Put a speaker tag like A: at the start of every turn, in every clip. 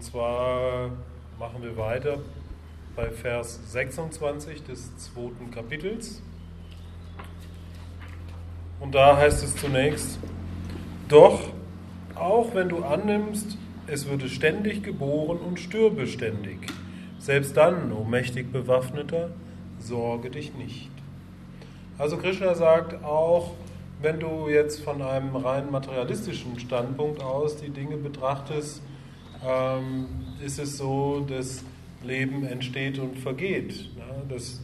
A: Und zwar machen wir weiter bei Vers 26 des zweiten Kapitels. Und da heißt es zunächst, doch auch wenn du annimmst, es würde ständig geboren und stürbe ständig, selbst dann, o mächtig bewaffneter, sorge dich nicht. Also Krishna sagt auch, wenn du jetzt von einem rein materialistischen Standpunkt aus die Dinge betrachtest, ähm, ist es so, dass Leben entsteht und vergeht, ja, dass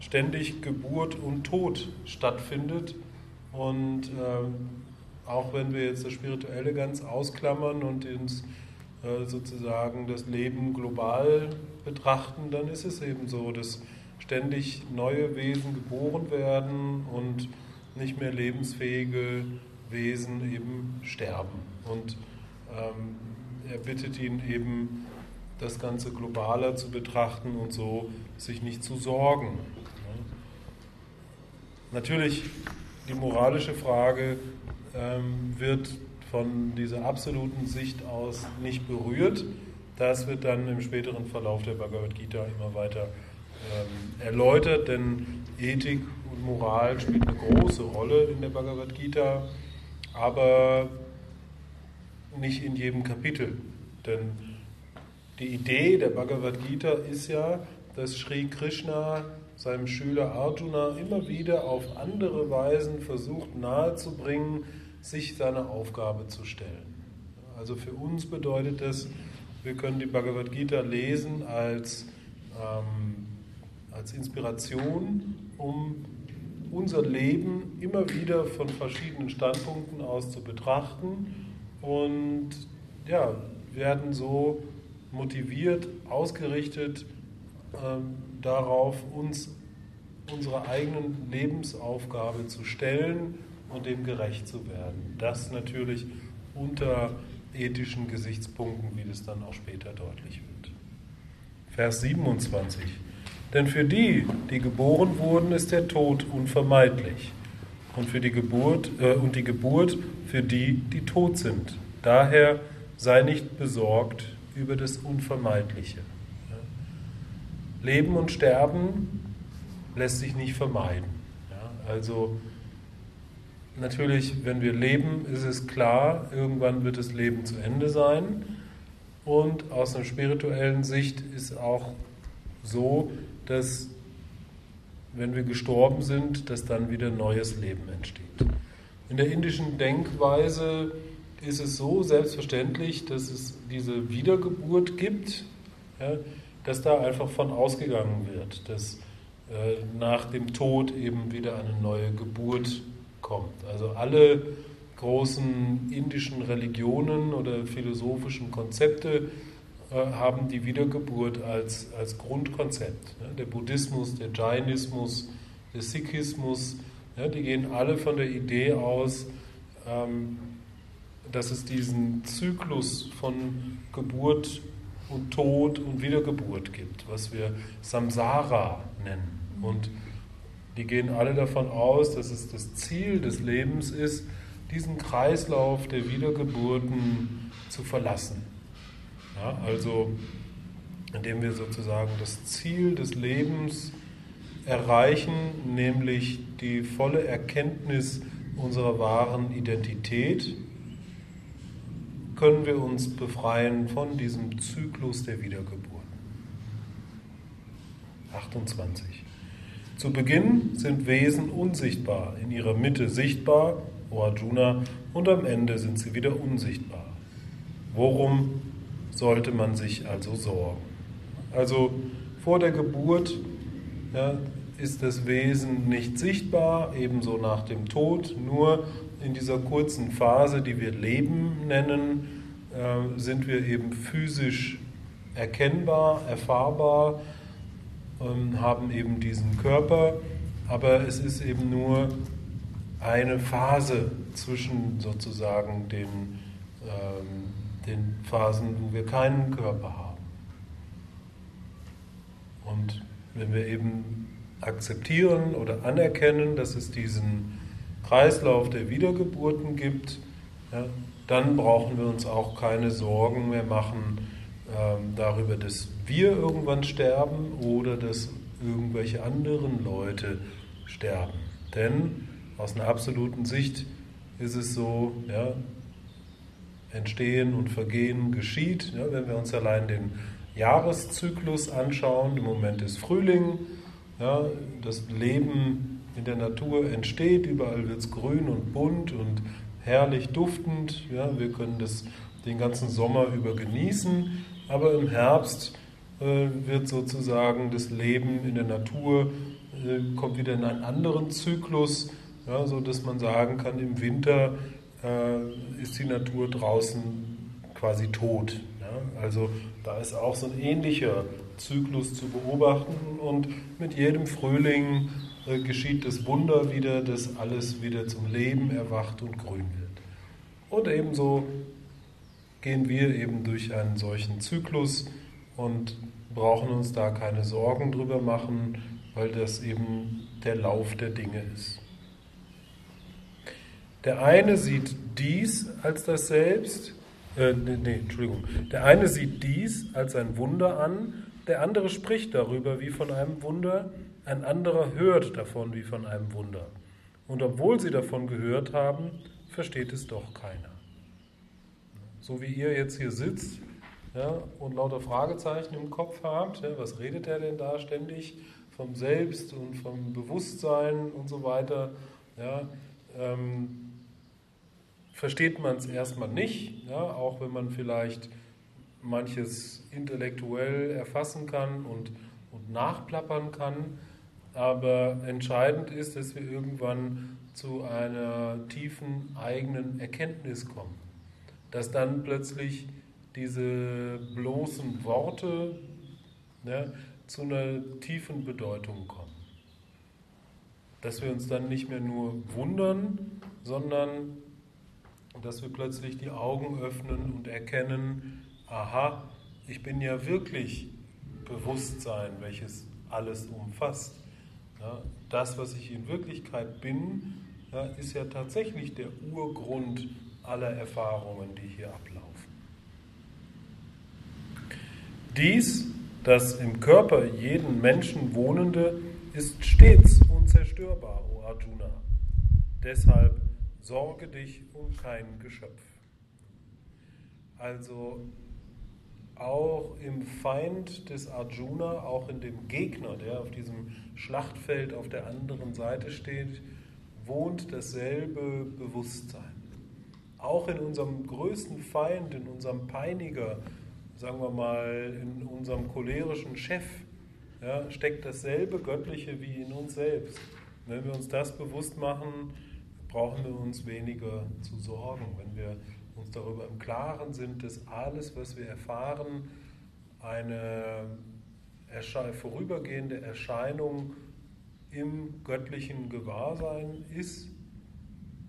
A: ständig Geburt und Tod stattfindet und ähm, auch wenn wir jetzt das Spirituelle ganz ausklammern und uns äh, sozusagen das Leben global betrachten, dann ist es eben so, dass ständig neue Wesen geboren werden und nicht mehr lebensfähige Wesen eben sterben. Und ähm, er bittet ihn eben, das Ganze globaler zu betrachten und so sich nicht zu sorgen. Natürlich, die moralische Frage ähm, wird von dieser absoluten Sicht aus nicht berührt. Das wird dann im späteren Verlauf der Bhagavad Gita immer weiter ähm, erläutert, denn Ethik und Moral spielt eine große Rolle in der Bhagavad Gita, aber nicht in jedem Kapitel. Denn die Idee der Bhagavad Gita ist ja, dass Sri Krishna seinem Schüler Arjuna immer wieder auf andere Weisen versucht nahezubringen, sich seiner Aufgabe zu stellen. Also für uns bedeutet das, wir können die Bhagavad Gita lesen als, ähm, als Inspiration, um unser Leben immer wieder von verschiedenen Standpunkten aus zu betrachten und ja, werden so motiviert, ausgerichtet ähm, darauf, uns unserer eigenen Lebensaufgabe zu stellen und dem gerecht zu werden. Das natürlich unter ethischen Gesichtspunkten, wie das dann auch später deutlich wird. Vers 27. Denn für die, die geboren wurden, ist der Tod unvermeidlich. Und für die Geburt äh, und die Geburt für die, die tot sind. Daher sei nicht besorgt über das Unvermeidliche. Leben und Sterben lässt sich nicht vermeiden. Also natürlich, wenn wir leben, ist es klar, irgendwann wird das Leben zu Ende sein. Und aus einer spirituellen Sicht ist auch so, dass wenn wir gestorben sind, dass dann wieder neues Leben entsteht. In der indischen Denkweise ist es so selbstverständlich, dass es diese Wiedergeburt gibt, ja, dass da einfach von ausgegangen wird, dass äh, nach dem Tod eben wieder eine neue Geburt kommt. Also alle großen indischen Religionen oder philosophischen Konzepte äh, haben die Wiedergeburt als, als Grundkonzept. Der Buddhismus, der Jainismus, der Sikhismus, die gehen alle von der Idee aus, ähm, dass es diesen Zyklus von Geburt und Tod und Wiedergeburt gibt, was wir Samsara nennen. Und die gehen alle davon aus, dass es das Ziel des Lebens ist, diesen Kreislauf der Wiedergeburten zu verlassen. Ja, also indem wir sozusagen das Ziel des Lebens erreichen, nämlich die volle Erkenntnis unserer wahren Identität, können wir uns befreien von diesem Zyklus der Wiedergeburt. 28. Zu Beginn sind Wesen unsichtbar, in ihrer Mitte sichtbar, O Arjuna, und am Ende sind sie wieder unsichtbar. Worum sollte man sich also sorgen. Also vor der Geburt ja, ist das Wesen nicht sichtbar, ebenso nach dem Tod. Nur in dieser kurzen Phase, die wir Leben nennen, äh, sind wir eben physisch erkennbar, erfahrbar, äh, haben eben diesen Körper, aber es ist eben nur eine Phase zwischen sozusagen den ähm, den Phasen, wo wir keinen Körper haben. Und wenn wir eben akzeptieren oder anerkennen, dass es diesen Kreislauf der Wiedergeburten gibt, ja, dann brauchen wir uns auch keine Sorgen mehr machen ähm, darüber, dass wir irgendwann sterben oder dass irgendwelche anderen Leute sterben. Denn aus einer absoluten Sicht ist es so, ja, Entstehen und Vergehen geschieht. Ja, wenn wir uns allein den Jahreszyklus anschauen, im Moment ist Frühling, ja, das Leben in der Natur entsteht, überall wird es grün und bunt und herrlich duftend. Ja, wir können das den ganzen Sommer über genießen, aber im Herbst äh, wird sozusagen das Leben in der Natur äh, kommt wieder in einen anderen Zyklus, ja, so man sagen kann, im Winter äh, ist die Natur draußen quasi tot. Ja? Also da ist auch so ein ähnlicher Zyklus zu beobachten und mit jedem Frühling äh, geschieht das Wunder wieder, dass alles wieder zum Leben erwacht und grün wird. Und ebenso gehen wir eben durch einen solchen Zyklus und brauchen uns da keine Sorgen drüber machen, weil das eben der Lauf der Dinge ist. Der eine sieht dies als das Selbst, äh, nee, nee, Entschuldigung, der eine sieht dies als ein Wunder an, der andere spricht darüber wie von einem Wunder, ein anderer hört davon wie von einem Wunder. Und obwohl sie davon gehört haben, versteht es doch keiner. So wie ihr jetzt hier sitzt ja, und lauter Fragezeichen im Kopf habt, ja, was redet er denn da ständig vom Selbst und vom Bewusstsein und so weiter, ja, ähm, versteht man es erstmal nicht, ja, auch wenn man vielleicht manches intellektuell erfassen kann und, und nachplappern kann. Aber entscheidend ist, dass wir irgendwann zu einer tiefen eigenen Erkenntnis kommen. Dass dann plötzlich diese bloßen Worte ja, zu einer tiefen Bedeutung kommen. Dass wir uns dann nicht mehr nur wundern, sondern dass wir plötzlich die Augen öffnen und erkennen, aha, ich bin ja wirklich Bewusstsein, welches alles umfasst. Ja, das, was ich in Wirklichkeit bin, ja, ist ja tatsächlich der Urgrund aller Erfahrungen, die hier ablaufen. Dies, das im Körper jeden Menschen wohnende, ist stets unzerstörbar, o Arjuna. Deshalb sorge dich um kein Geschöpf. Also auch im Feind des Arjuna, auch in dem Gegner, der auf diesem Schlachtfeld auf der anderen Seite steht, wohnt dasselbe Bewusstsein. Auch in unserem größten Feind, in unserem Peiniger, sagen wir mal, in unserem cholerischen Chef, ja, steckt dasselbe Göttliche wie in uns selbst. wenn wir uns das bewusst machen, brauchen wir uns weniger zu sorgen, wenn wir uns darüber im Klaren sind, dass alles, was wir erfahren, eine vorübergehende Erscheinung im göttlichen Gewahrsein ist,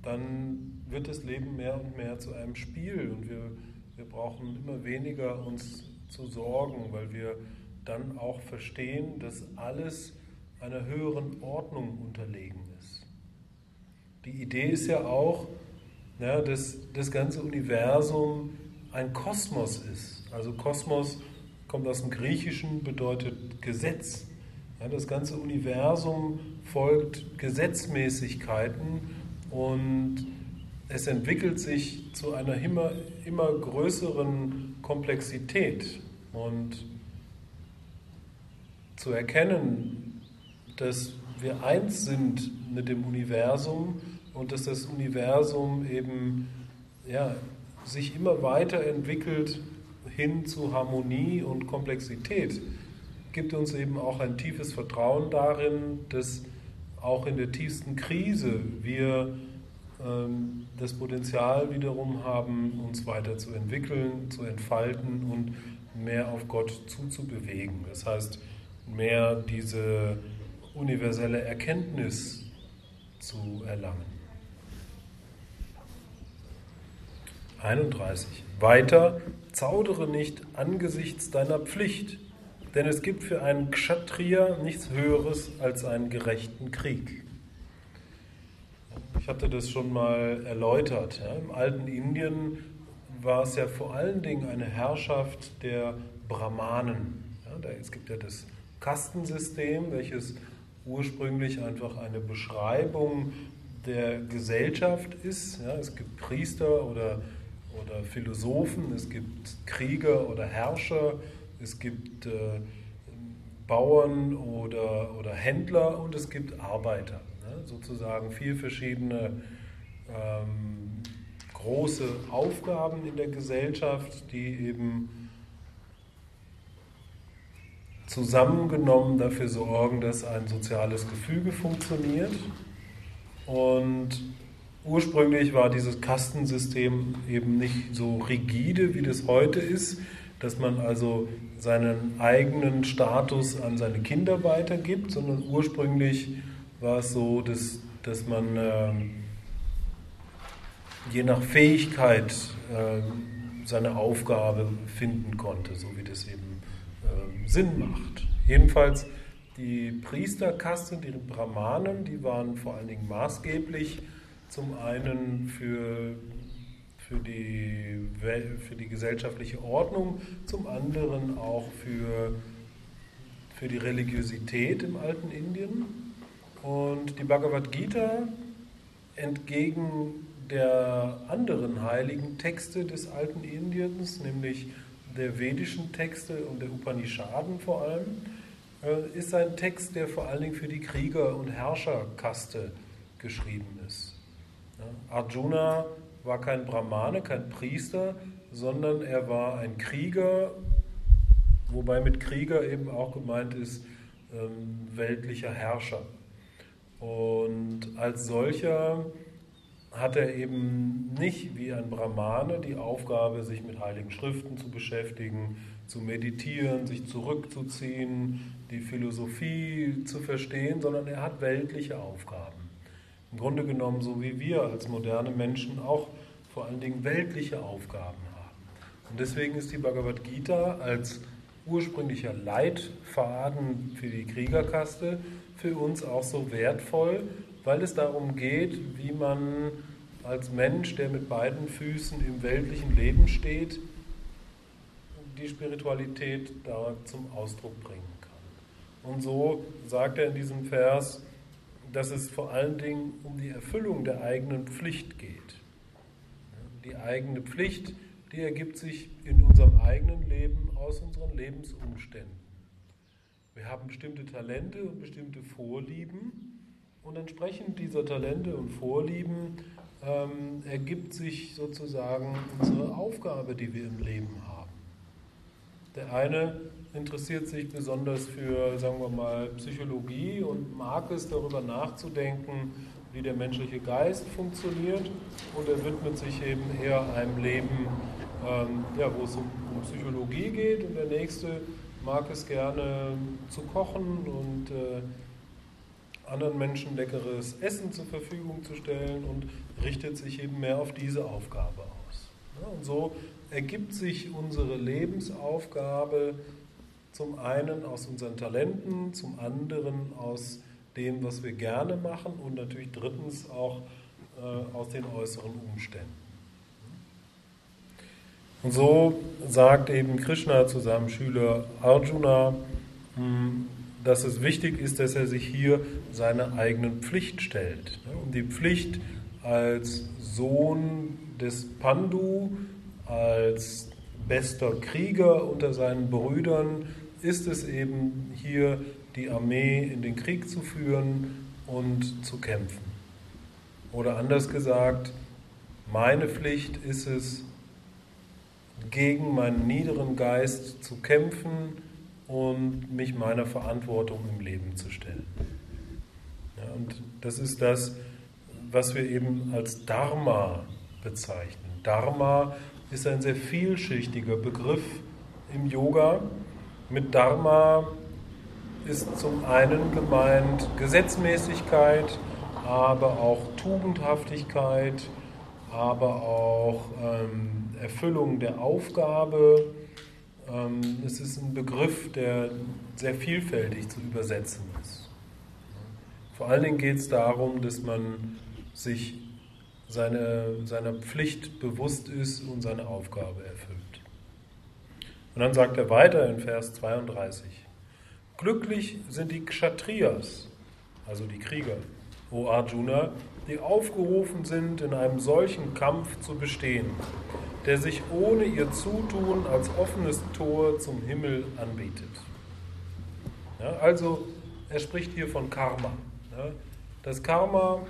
A: dann wird das Leben mehr und mehr zu einem Spiel und wir, wir brauchen immer weniger uns zu sorgen, weil wir dann auch verstehen, dass alles einer höheren Ordnung unterlegen ist. Die Idee ist ja auch, ja, dass das ganze Universum ein Kosmos ist. Also Kosmos kommt aus dem Griechischen, bedeutet Gesetz. Ja, das ganze Universum folgt Gesetzmäßigkeiten und es entwickelt sich zu einer immer, immer größeren Komplexität. Und zu erkennen, dass wir eins sind mit dem Universum und dass das Universum eben ja, sich immer weiterentwickelt hin zu Harmonie und Komplexität, gibt uns eben auch ein tiefes Vertrauen darin, dass auch in der tiefsten Krise wir ähm, das Potenzial wiederum haben, uns weiterzuentwickeln, zu entfalten und mehr auf Gott zuzubewegen. Das heißt, mehr diese universelle Erkenntnis zu erlangen. 31. Weiter, zaudere nicht angesichts deiner Pflicht, denn es gibt für einen Kshatriya nichts Höheres als einen gerechten Krieg. Ich hatte das schon mal erläutert. Ja. Im alten Indien war es ja vor allen Dingen eine Herrschaft der Brahmanen. Ja, da, es gibt ja das Kastensystem, welches ursprünglich einfach eine Beschreibung der Gesellschaft ist. Ja, es gibt Priester oder, oder Philosophen, es gibt Krieger oder Herrscher, es gibt äh, Bauern oder, oder Händler und es gibt Arbeiter. Ne? Sozusagen vier verschiedene ähm, große Aufgaben in der Gesellschaft, die eben zusammengenommen dafür sorgen, dass ein soziales Gefüge funktioniert. Und ursprünglich war dieses Kastensystem eben nicht so rigide, wie das heute ist, dass man also seinen eigenen Status an seine Kinder weitergibt, sondern ursprünglich war es so, dass, dass man äh, je nach Fähigkeit äh, seine Aufgabe finden konnte, so wie das eben äh, Sinn macht. Jedenfalls die Priesterkaste, die Brahmanen, die waren vor allen Dingen maßgeblich zum einen für, für, die, für die gesellschaftliche Ordnung, zum anderen auch für, für die Religiosität im alten Indien. Und die Bhagavad Gita entgegen der anderen heiligen Texte des alten Indiens, nämlich der vedischen Texte und der Upanishaden vor allem, äh, ist ein Text, der vor allen Dingen für die Krieger- und Herrscherkaste geschrieben ist. Arjuna war kein Brahmane, kein Priester, sondern er war ein Krieger, wobei mit Krieger eben auch gemeint ist ähm, weltlicher Herrscher. Und als solcher hat er eben nicht wie ein Brahmane die Aufgabe, sich mit heiligen Schriften zu beschäftigen, zu meditieren, sich zurückzuziehen, die Philosophie zu verstehen, sondern er hat weltliche Aufgaben. Im Grunde genommen so wie wir als moderne Menschen auch vor allen Dingen weltliche Aufgaben haben. Und deswegen ist die Bhagavad Gita als ursprünglicher Leitfaden für die Kriegerkaste für uns auch so wertvoll, weil es darum geht, wie man als Mensch, der mit beiden Füßen im weltlichen Leben steht, die Spiritualität da zum Ausdruck bringen kann. Und so sagt er in diesem Vers, dass es vor allen Dingen um die Erfüllung der eigenen Pflicht geht. Die eigene Pflicht, die ergibt sich in unserem eigenen Leben aus unseren Lebensumständen. Wir haben bestimmte Talente und bestimmte Vorlieben und entsprechend dieser Talente und Vorlieben ähm, ergibt sich sozusagen unsere Aufgabe, die wir im Leben haben. Der eine interessiert sich besonders für, sagen wir mal, Psychologie und mag es darüber nachzudenken, wie der menschliche Geist funktioniert und er widmet sich eben eher einem Leben, ähm, ja, wo es um, um, Psychologie geht und der nächste mag es gerne zu kochen und äh, anderen Menschen leckeres Essen zur Verfügung zu stellen und richtet sich eben mehr auf diese Aufgabe aus. und so ergibt sich unsere Lebensaufgabe zum einen aus unseren Talenten, zum anderen aus dem, was wir gerne machen und natürlich drittens auch äh, aus den äußeren Umständen. Und so sagt eben Krishna zu seinem Schüler Arjuna, hm, dass es wichtig ist, dass er sich hier seiner eigenen Pflicht stellt. Und die Pflicht als Sohn des Pandu, als bester Krieger unter seinen Brüdern, ist es eben hier die Armee in den Krieg zu führen und zu kämpfen. Oder anders gesagt, meine Pflicht ist es, gegen meinen niederen Geist zu kämpfen und mich meiner Verantwortung im Leben zu stellen. Ja, und das ist das, was wir eben als Dharma bezeichnen. Dharma ist ein sehr vielschichtiger Begriff im Yoga. Mit Dharma ist zum einen gemeint Gesetzmäßigkeit, aber auch Tugendhaftigkeit, aber auch ähm, Erfüllung der Aufgabe, ähm, es ist ein Begriff, der sehr vielfältig zu übersetzen ist. Vor allen Dingen geht es darum, dass man sich seine, seiner Pflicht bewusst ist und seine Aufgabe erfüllt. Und dann sagt er weiter in Vers 32, Glücklich sind die Kshatriyas, also die Krieger, o Arjuna, die aufgerufen sind, in einem solchen Kampf zu bestehen, der sich ohne ihr Zutun als offenes Tor zum Himmel anbietet. Ja, also er spricht hier von Karma. Ja, das Karma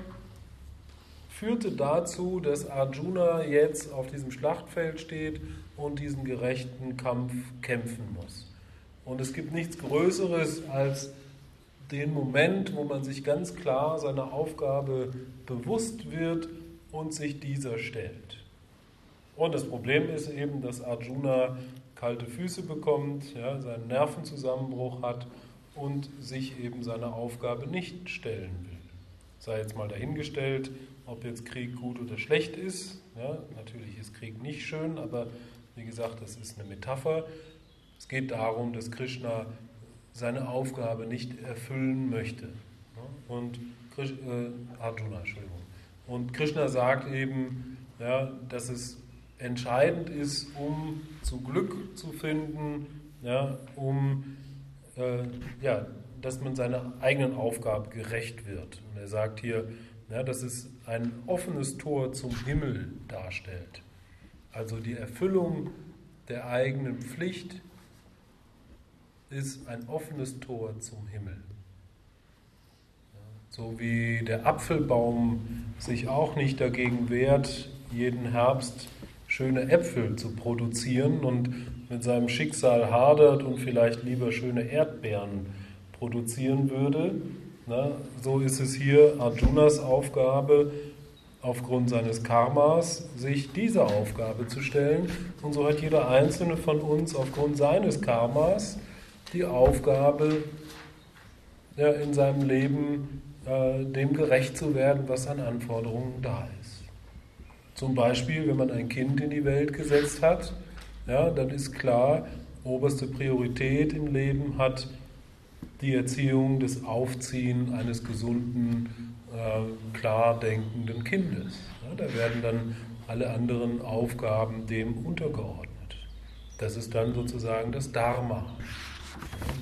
A: führte dazu, dass Arjuna jetzt auf diesem Schlachtfeld steht und diesen gerechten Kampf kämpfen muss. Und es gibt nichts Größeres als den Moment, wo man sich ganz klar seiner Aufgabe bewusst wird und sich dieser stellt. Und das Problem ist eben, dass Arjuna kalte Füße bekommt, ja, seinen Nervenzusammenbruch hat und sich eben seiner Aufgabe nicht stellen will. Sei jetzt mal dahingestellt, ob jetzt Krieg gut oder schlecht ist. Ja, natürlich ist Krieg nicht schön, aber wie gesagt, das ist eine Metapher. Es geht darum, dass Krishna seine Aufgabe nicht erfüllen möchte. Und äh, Arjuna, Entschuldigung. Und Krishna sagt eben, ja, dass es entscheidend ist, um zu Glück zu finden, ja, um äh, ja, dass man seiner eigenen Aufgabe gerecht wird. Und er sagt hier, ja, dass es ein offenes Tor zum Himmel darstellt. Also die Erfüllung der eigenen Pflicht ist ein offenes Tor zum Himmel. So wie der Apfelbaum sich auch nicht dagegen wehrt, jeden Herbst schöne Äpfel zu produzieren und mit seinem Schicksal hadert und vielleicht lieber schöne Erdbeeren produzieren würde. Na, so ist es hier Arjunas Aufgabe, aufgrund seines Karmas, sich dieser Aufgabe zu stellen. Und so hat jeder einzelne von uns aufgrund seines Karmas die Aufgabe, ja, in seinem Leben äh, dem gerecht zu werden, was an Anforderungen da ist. Zum Beispiel, wenn man ein Kind in die Welt gesetzt hat, ja, dann ist klar, oberste Priorität im Leben hat die Erziehung, das Aufziehen eines gesunden, äh, klar denkenden Kindes. Ja, da werden dann alle anderen Aufgaben dem untergeordnet. Das ist dann sozusagen das Dharma,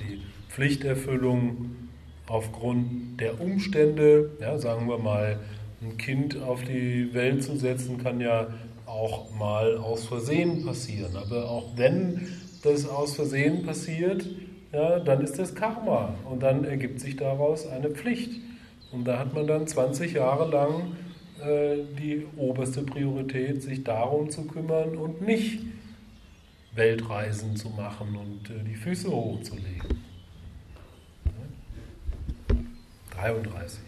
A: die Pflichterfüllung aufgrund der Umstände, ja, sagen wir mal, ein Kind auf die Welt zu setzen, kann ja auch mal aus Versehen passieren. Aber auch wenn das aus Versehen passiert, ja, dann ist das Karma und dann ergibt sich daraus eine Pflicht. Und da hat man dann 20 Jahre lang äh, die oberste Priorität, sich darum zu kümmern und nicht Weltreisen zu machen und äh, die Füße hochzulegen. 33.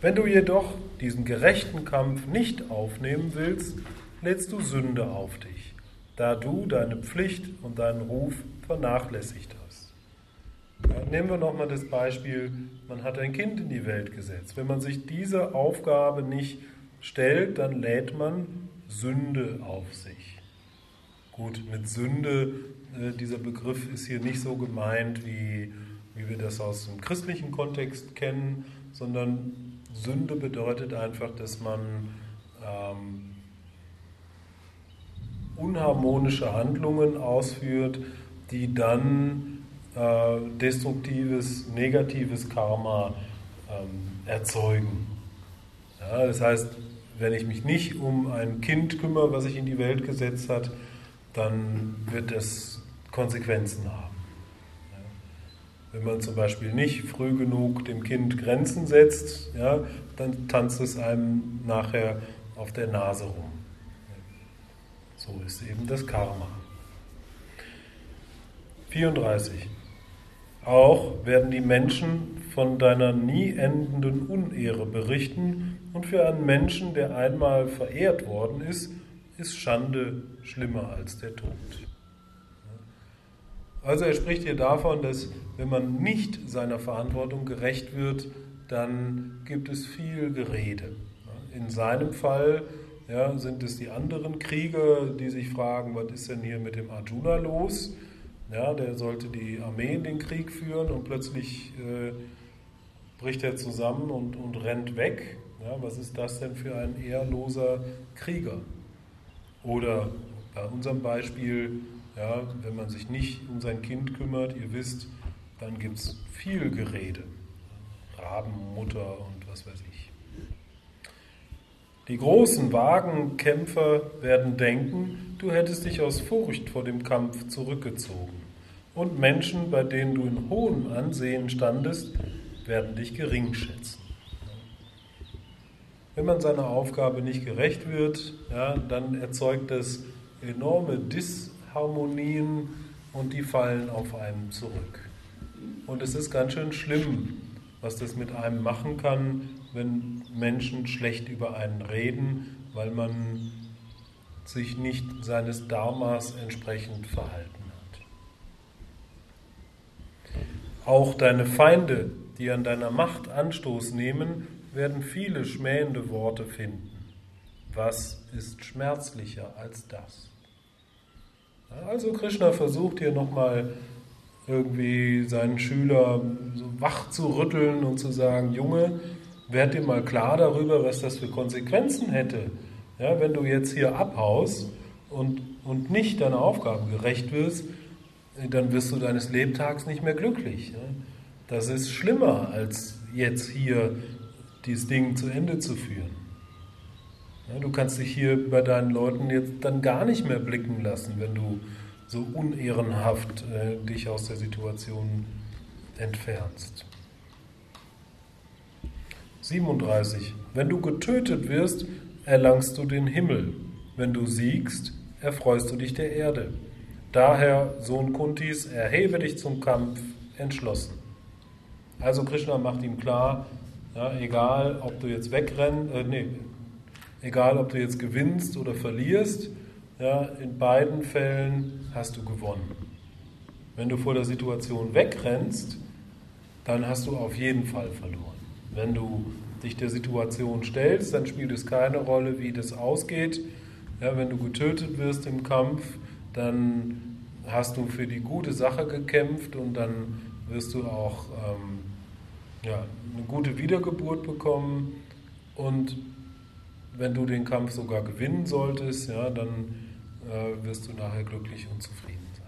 A: Wenn du jedoch diesen gerechten Kampf nicht aufnehmen willst, lädst du Sünde auf dich, da du deine Pflicht und deinen Ruf vernachlässigt hast. Ja, nehmen wir nochmal das Beispiel, man hat ein Kind in die Welt gesetzt. Wenn man sich dieser Aufgabe nicht stellt, dann lädt man Sünde auf sich. Gut, mit Sünde, äh, dieser Begriff ist hier nicht so gemeint, wie, wie wir das aus dem christlichen Kontext kennen, sondern Sünde bedeutet einfach, dass man ähm, unharmonische Handlungen ausführt, die dann äh, destruktives, negatives Karma ähm, erzeugen. Ja, das heißt, wenn ich mich nicht um ein Kind kümmere, was sich in die Welt gesetzt hat, dann wird es Konsequenzen haben. Ja. Wenn man zum Beispiel nicht früh genug dem Kind Grenzen setzt, ja, dann tanzt es einem nachher auf der Nase rum. So ist eben das Karma. 34. Auch werden die Menschen von deiner nie endenden Unehre berichten, und für einen Menschen, der einmal verehrt worden ist, ist Schande schlimmer als der Tod. Also er spricht hier davon, dass wenn man nicht seiner Verantwortung gerecht wird, dann gibt es viel Gerede. In seinem Fall ja, sind es die anderen Krieger, die sich fragen, was ist denn hier mit dem Arjuna los? Ja, der sollte die Armee in den Krieg führen und plötzlich äh, bricht er zusammen und, und rennt weg. Ja, was ist das denn für ein ehrloser Krieger? Oder bei unserem Beispiel, ja, wenn man sich nicht um sein Kind kümmert, ihr wisst, dann gibt es viel Gerede. Rabenmutter und was weiß ich. Die großen Wagenkämpfer werden denken, du hättest dich aus Furcht vor dem Kampf zurückgezogen. Und Menschen, bei denen du in hohem Ansehen standest, werden dich gering schätzen. Wenn man seiner Aufgabe nicht gerecht wird, ja, dann erzeugt das enorme Disharmonien und die fallen auf einen zurück. Und es ist ganz schön schlimm, was das mit einem machen kann, wenn Menschen schlecht über einen reden, weil man sich nicht seines Dharmas entsprechend verhalten hat. Auch deine Feinde, die an deiner Macht Anstoß nehmen, werden viele schmähende Worte finden. Was ist schmerzlicher als das? Also Krishna versucht hier nochmal irgendwie seinen Schüler so wach zu rütteln und zu sagen, Junge, werd dir mal klar darüber, was das für Konsequenzen hätte. Ja, wenn du jetzt hier abhaust und, und nicht deiner Aufgabe gerecht wirst, dann wirst du deines Lebtags nicht mehr glücklich. Ja? Das ist schlimmer, als jetzt hier dieses Ding zu Ende zu führen. Ja, du kannst dich hier bei deinen Leuten jetzt dann gar nicht mehr blicken lassen, wenn du so unehrenhaft äh, dich aus der Situation entfernst. 37. Wenn du getötet wirst, erlangst du den Himmel. Wenn du siegst, erfreust du dich der Erde. Daher, Sohn Kuntis, erhebe dich zum Kampf entschlossen. Also Krishna macht ihm klar, ja, egal ob du jetzt wegrennst, äh, nee, egal ob du jetzt gewinnst oder verlierst, ja, in beiden Fällen hast du gewonnen. Wenn du vor der Situation wegrennst, dann hast du auf jeden Fall verloren. Wenn du dich der Situation stellst, dann spielt es keine Rolle, wie das ausgeht. Ja, wenn du getötet wirst im Kampf, dann hast du für die gute Sache gekämpft und dann wirst du auch ähm, ja, eine gute Wiedergeburt bekommen. Und wenn du den Kampf sogar gewinnen solltest, ja, dann äh, wirst du nachher glücklich und zufrieden sein.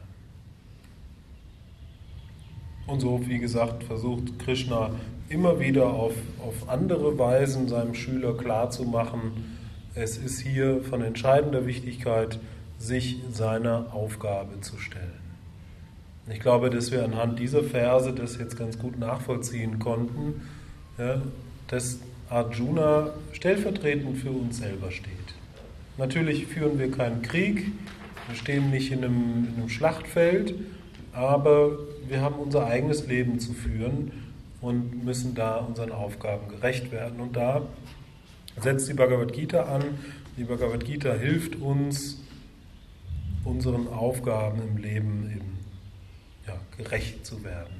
A: Und so, wie gesagt, versucht Krishna immer wieder auf, auf andere Weisen seinem Schüler klarzumachen, es ist hier von entscheidender Wichtigkeit, sich seiner Aufgabe zu stellen. Ich glaube, dass wir anhand dieser Verse das jetzt ganz gut nachvollziehen konnten, ja, dass Arjuna stellvertretend für uns selber steht. Natürlich führen wir keinen Krieg, wir stehen nicht in einem, in einem Schlachtfeld, aber wir haben unser eigenes Leben zu führen und müssen da unseren Aufgaben gerecht werden. Und da setzt die Bhagavad Gita an. Die Bhagavad Gita hilft uns, unseren Aufgaben im Leben eben ja, gerecht zu werden,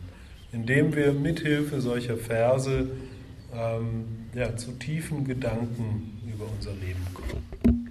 A: indem wir mithilfe solcher Verse ähm, ja, zu tiefen Gedanken über unser Leben kommen.